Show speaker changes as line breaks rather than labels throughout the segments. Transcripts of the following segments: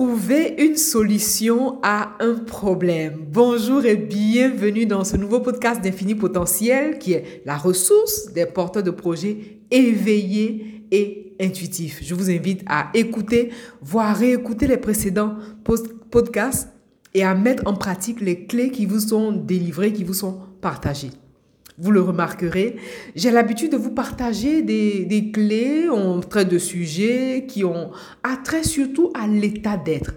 trouver une solution à un problème. Bonjour et bienvenue dans ce nouveau podcast d'Infini Potentiel qui est la ressource des porteurs de projets éveillés et intuitifs. Je vous invite à écouter, voire réécouter les précédents podcasts et à mettre en pratique les clés qui vous sont délivrées, qui vous sont partagées vous le remarquerez, j'ai l'habitude de vous partager des, clés, on traite de sujets qui ont attrait surtout à l'état d'être.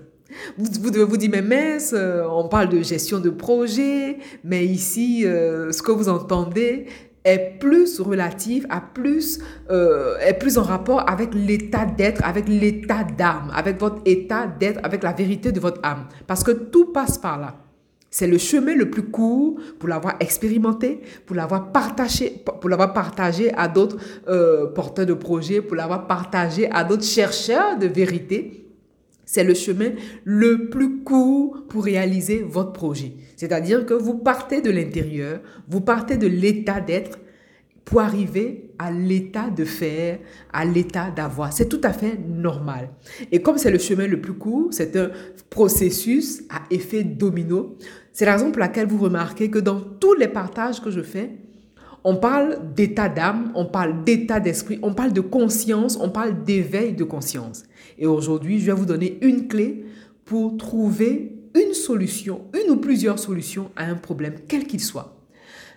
Vous, devez vous dire, mais mince, euh, on parle de gestion de projet, mais ici, euh, ce que vous entendez est plus relatif, à plus, euh, est plus en rapport avec l'état d'être, avec l'état d'âme, avec votre état d'être, avec la vérité de votre âme. Parce que tout passe par là. C'est le chemin le plus court pour l'avoir expérimenté, pour l'avoir partagé, pour l'avoir partagé à d'autres euh, porteurs de projets, pour l'avoir partagé à d'autres chercheurs de vérité. C'est le chemin le plus court pour réaliser votre projet. C'est-à-dire que vous partez de l'intérieur, vous partez de l'état d'être pour arriver à l'état de faire, à l'état d'avoir. C'est tout à fait normal. Et comme c'est le chemin le plus court, c'est un processus à effet domino. C'est la raison pour laquelle vous remarquez que dans tous les partages que je fais, on parle d'état d'âme, on parle d'état d'esprit, on parle de conscience, on parle d'éveil de conscience. Et aujourd'hui, je vais vous donner une clé pour trouver une solution, une ou plusieurs solutions à un problème, quel qu'il soit.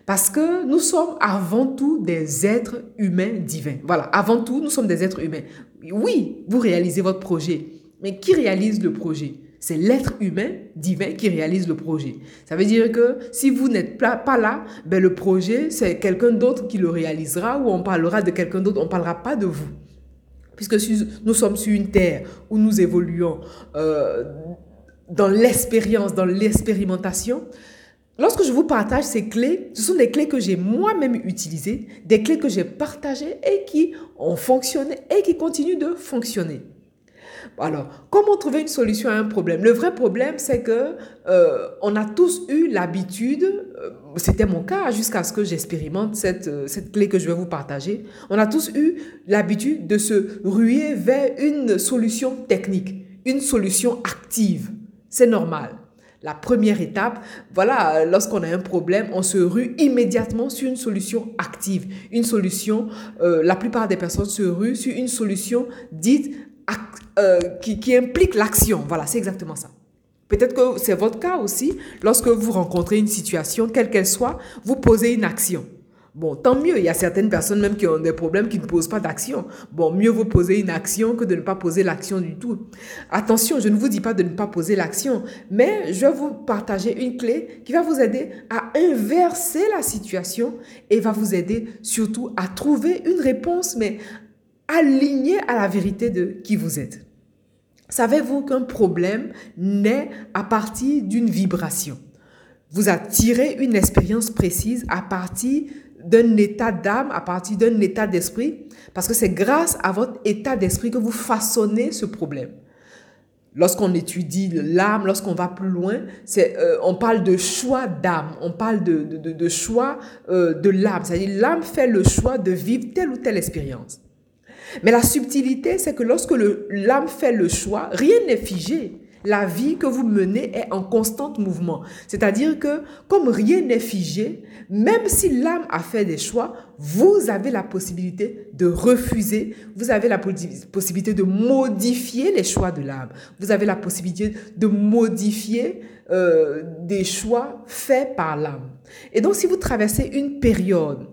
Parce que nous sommes avant tout des êtres humains divins. Voilà, avant tout, nous sommes des êtres humains. Oui, vous réalisez votre projet, mais qui réalise le projet? C'est l'être humain divin qui réalise le projet. Ça veut dire que si vous n'êtes pas là, ben le projet, c'est quelqu'un d'autre qui le réalisera ou on parlera de quelqu'un d'autre, on ne parlera pas de vous. Puisque nous sommes sur une terre où nous évoluons euh, dans l'expérience, dans l'expérimentation, Lorsque je vous partage ces clés, ce sont des clés que j'ai moi-même utilisées, des clés que j'ai partagées et qui ont fonctionné et qui continuent de fonctionner. Alors, comment trouver une solution à un problème? Le vrai problème, c'est que euh, on a tous eu l'habitude, euh, c'était mon cas jusqu'à ce que j'expérimente cette, euh, cette clé que je vais vous partager, on a tous eu l'habitude de se ruer vers une solution technique, une solution active. C'est normal. La première étape, voilà, lorsqu'on a un problème, on se rue immédiatement sur une solution active. Une solution, euh, la plupart des personnes se ruent sur une solution dite euh, qui, qui implique l'action. Voilà, c'est exactement ça. Peut-être que c'est votre cas aussi. Lorsque vous rencontrez une situation, quelle qu'elle soit, vous posez une action. Bon, tant mieux. Il y a certaines personnes même qui ont des problèmes qui ne posent pas d'action. Bon, mieux vous poser une action que de ne pas poser l'action du tout. Attention, je ne vous dis pas de ne pas poser l'action, mais je vais vous partager une clé qui va vous aider à inverser la situation et va vous aider surtout à trouver une réponse, mais alignée à la vérité de qui vous êtes. Savez-vous qu'un problème naît à partir d'une vibration? Vous attirez une expérience précise à partir d'un état d'âme, à partir d'un état d'esprit, parce que c'est grâce à votre état d'esprit que vous façonnez ce problème. Lorsqu'on étudie l'âme, lorsqu'on va plus loin, c'est, euh, on parle de choix d'âme, on parle de, de, choix euh, de l'âme. C'est-à-dire l'âme fait le choix de vivre telle ou telle expérience. Mais la subtilité, c'est que lorsque l'âme fait le choix, rien n'est figé la vie que vous menez est en constant mouvement. C'est-à-dire que comme rien n'est figé, même si l'âme a fait des choix, vous avez la possibilité de refuser, vous avez la possibilité de modifier les choix de l'âme, vous avez la possibilité de modifier euh, des choix faits par l'âme. Et donc si vous traversez une période,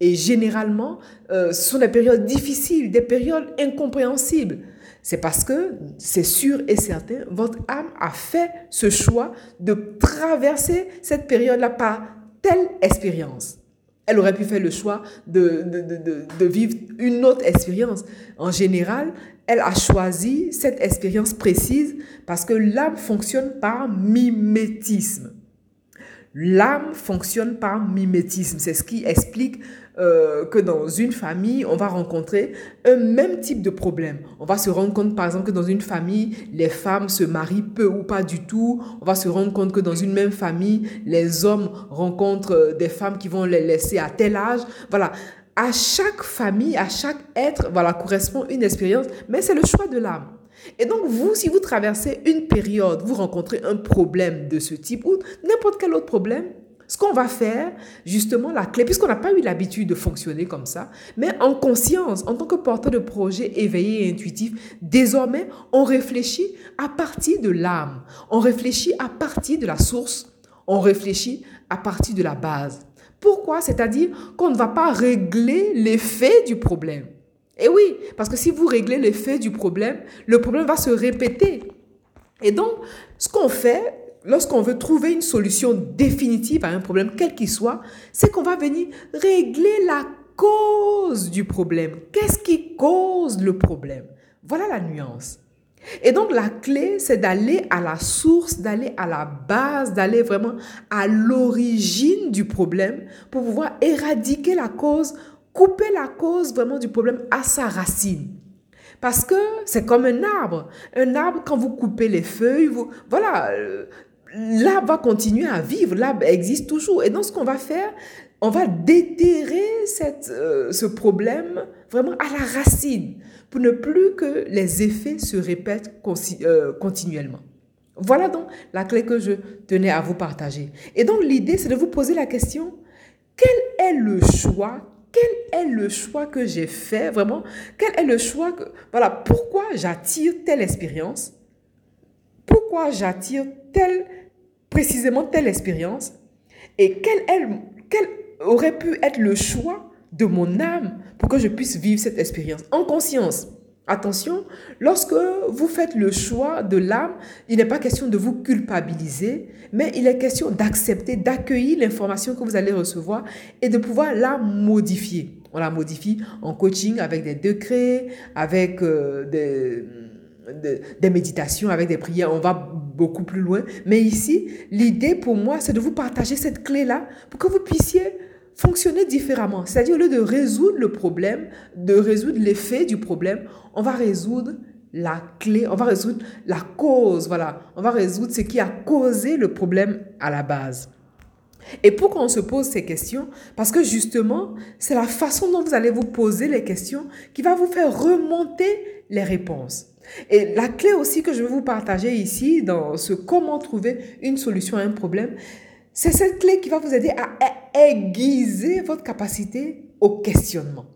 et généralement, euh, ce sont des périodes difficiles, des périodes incompréhensibles, c'est parce que, c'est sûr et certain, votre âme a fait ce choix de traverser cette période-là par telle expérience. Elle aurait pu faire le choix de, de, vivre une autre expérience. En général, elle a choisi cette expérience précise parce que l'âme fonctionne par mimétisme. L'âme fonctionne par mimétisme. C'est ce qui explique euh, que dans une famille, on va rencontrer un même type de problème. On va se rendre compte, par exemple, que dans une famille, les femmes se marient peu ou pas du tout. On va se rendre compte que dans une même famille, les hommes rencontrent euh, des femmes qui vont les laisser à tel âge. Voilà. À chaque famille, à chaque être, voilà, correspond une expérience, mais c'est le choix de l'âme. Et donc, vous, si vous traversez une période, vous rencontrez un problème de ce type ou n'importe quel autre problème, ce qu'on va faire, justement, la clé, puisqu'on n'a pas eu l'habitude de fonctionner comme ça, mais en conscience, en tant que porteur de projet éveillé et intuitif, désormais, on réfléchit à partir de l'âme, on réfléchit à partir de la source, on réfléchit à partir de la base. Pourquoi? C'est-à-dire qu'on ne va pas régler l'effet du problème. Et oui, parce que si vous réglez l'effet du problème, le problème va se répéter. Et donc, ce qu'on fait, lorsqu'on veut trouver une solution définitive à un problème, quel qu'il soit, c'est qu'on va venir régler la cause du problème. Qu'est-ce qui cause le problème? Voilà la nuance. Et donc la clé, c'est d'aller à la source, d'aller à la base, d'aller vraiment à l'origine du problème pour pouvoir éradiquer la cause, couper la cause vraiment du problème à sa racine. Parce que c'est comme un arbre. Un arbre, quand vous coupez les feuilles, voilà, euh, l'arbre va continuer à vivre, l'arbre existe toujours. Et donc, ce qu'on va faire, on va déterrer cette, euh, ce problème vraiment à la racine pour ne plus que les effets se répètent euh, continuellement. Voilà donc la clé que je tenais à vous partager. Et donc l'idée, c'est de vous poser la question, quel est le choix quel est le choix que j'ai fait vraiment? Quel est le choix que voilà pourquoi j'attire telle expérience? Pourquoi j'attire telle précisément telle expérience? Et quel, quel aurait pu être le choix de mon âme pour que je puisse vivre cette expérience? En conscience. Attention, lorsque vous faites le choix de l'âme, il n'est pas question de vous culpabiliser, mais il est question d'accepter, d'accueillir l'information que vous allez recevoir et de pouvoir la modifier. On la modifie en coaching avec des décrets, avec euh, des des méditations, avec des prières, on va beaucoup plus loin. Mais ici, l'idée pour moi, c'est de vous partager cette clé-là pour que vous puissiez fonctionner différemment. C'est-à-dire, au lieu de résoudre le problème, de résoudre l'effet du problème, on va résoudre la clé, on va résoudre la cause, voilà. On va résoudre ce qui a causé le problème à la base. Et pourquoi on se pose ces questions Parce que justement, c'est la façon dont vous allez vous poser les questions qui va vous faire remonter les réponses. Et la clé aussi que je vais vous partager ici dans ce comment trouver une solution à un problème, c'est cette clé qui va vous aider à aiguiser votre capacité au questionnement.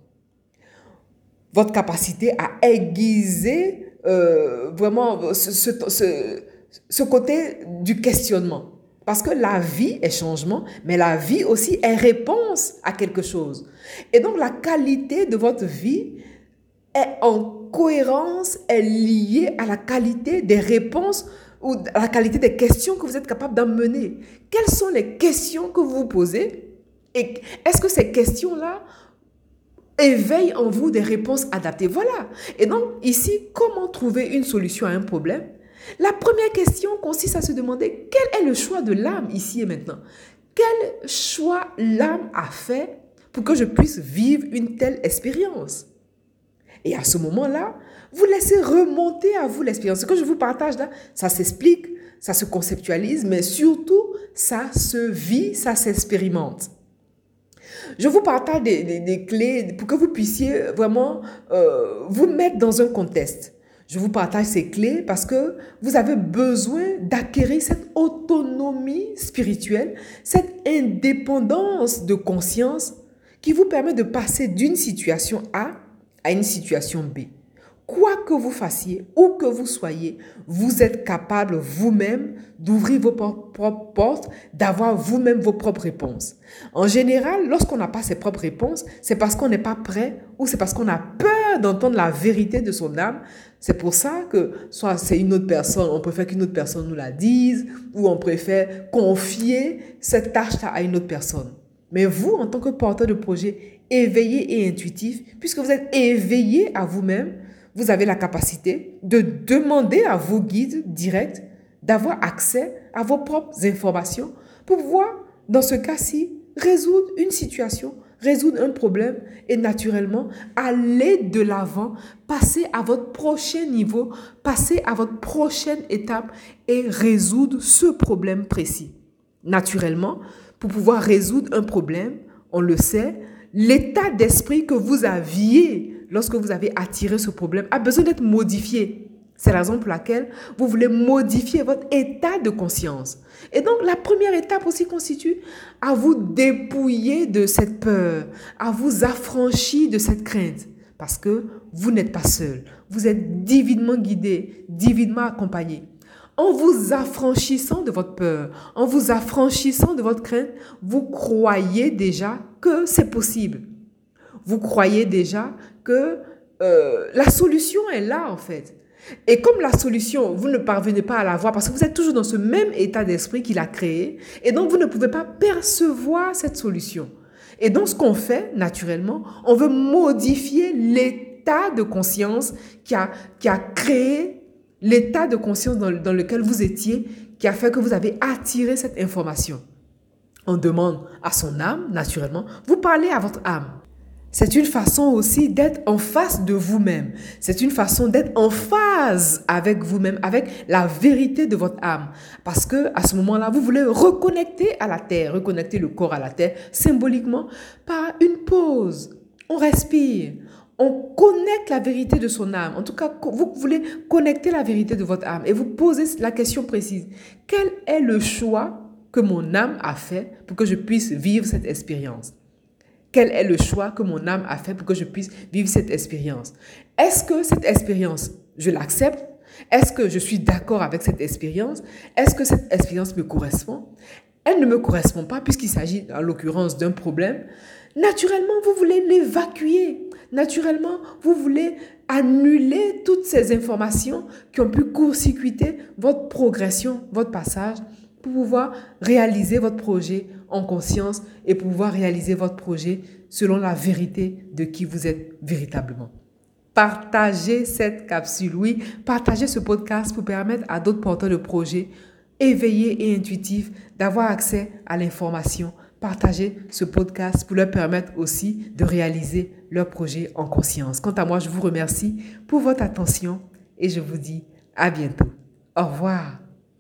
Votre capacité à aiguiser euh, vraiment ce, ce, ce côté du questionnement. Parce que la vie est changement, mais la vie aussi est réponse à quelque chose. Et donc la qualité de votre vie est en cohérence est liée à la qualité des réponses ou la qualité des questions que vous êtes capable d'amener. Quelles sont les questions que vous vous posez et est-ce que ces questions-là éveillent en vous des réponses adaptées? Voilà. Et donc ici, comment trouver une solution à un problème? La première question consiste à se demander quel est le choix de l'âme ici et maintenant Quel choix l'âme a fait pour que je puisse vivre une telle expérience? Et à ce moment-là, vous laissez remonter à vous l'expérience. Ce que je vous partage là, ça s'explique, ça se conceptualise, mais surtout, ça se vit, ça s'expérimente. Je vous partage des, clés pour que vous puissiez vraiment euh, vous mettre dans un contexte. Je vous partage ces clés parce que vous avez besoin d'acquérir cette autonomie spirituelle, cette indépendance de conscience qui vous permet de passer d'une situation A à une situation B. Quoi que vous fassiez, où que vous soyez, vous êtes capable vous-même d'ouvrir vos propres portes, d'avoir vous-même vos propres réponses. En général, lorsqu'on n'a pas ses propres réponses, c'est parce qu'on n'est pas prêt ou c'est parce qu'on a peur d'entendre la vérité de son âme. C'est pour ça que soit c'est une autre personne, on préfère qu'une autre personne nous la dise ou on préfère confier cette tâche-là à une autre personne. Mais vous, en tant que porteur de projet éveillé et intuitif, puisque vous êtes éveillé à vous-même, vous avez la capacité de demander à vos guides directs d'avoir accès à vos propres informations pour pouvoir, dans ce cas-ci, résoudre une situation, résoudre un problème et naturellement aller de l'avant, passer à votre prochain niveau, passer à votre prochaine étape et résoudre ce problème précis. Naturellement, pour pouvoir résoudre un problème, on le sait, l'état d'esprit que vous aviez lorsque vous avez attiré ce problème a besoin d'être modifié. C'est la raison pour laquelle vous voulez modifier votre état de conscience. Et donc, la première étape aussi constitue à vous dépouiller de cette peur, à vous affranchir de cette crainte. Parce que vous n'êtes pas seul. Vous êtes divinement guidé, divinement accompagné. En vous affranchissant de votre peur, en vous affranchissant de votre crainte, vous croyez déjà que c'est possible. Vous croyez déjà que euh, la solution est là, en fait. Et comme la solution, vous ne parvenez pas à la voir parce que vous êtes toujours dans ce même état d'esprit qu'il a créé, et donc vous ne pouvez pas percevoir cette solution. Et donc ce qu'on fait, naturellement, on veut modifier l'état de conscience qui a, qui a créé l'état de conscience dans, lequel vous étiez, qui a fait que vous avez attiré cette information. On demande à son âme, naturellement, vous parlez à votre âme. C'est une façon aussi d'être en face de vous-même. C'est une façon d'être en phase avec vous-même, avec la vérité de votre âme. Parce que à ce moment-là, vous voulez reconnecter à la terre, reconnecter le corps à la terre, symboliquement par une pause. On respire. On connecte la vérité de son âme. En tout cas, vous voulez connecter la vérité de votre âme et vous posez la question précise. Quel est le choix que mon âme a fait pour que je puisse vivre cette expérience? Quel est le choix que mon âme a fait pour que je puisse vivre cette expérience? Est-ce que cette expérience, je l'accepte? Est-ce que je suis d'accord avec cette expérience? Est-ce que cette expérience me correspond? Elle ne me correspond pas puisqu'il s'agit en l'occurrence d'un problème. Naturellement, vous voulez l'évacuer. Naturellement, vous voulez annuler toutes ces informations qui ont pu court-circuiter votre progression, votre passage pour pouvoir réaliser votre projet en conscience et pouvoir réaliser votre projet selon la vérité de qui vous êtes véritablement. Partagez cette capsule, oui, partagez ce podcast pour permettre à d'autres porteurs de projets éveillés et intuitifs d'avoir accès à l'information. Partagez ce podcast pour leur permettre aussi de réaliser leur projet en conscience. Quant à moi, je vous remercie pour votre attention et je vous dis à bientôt. Au revoir.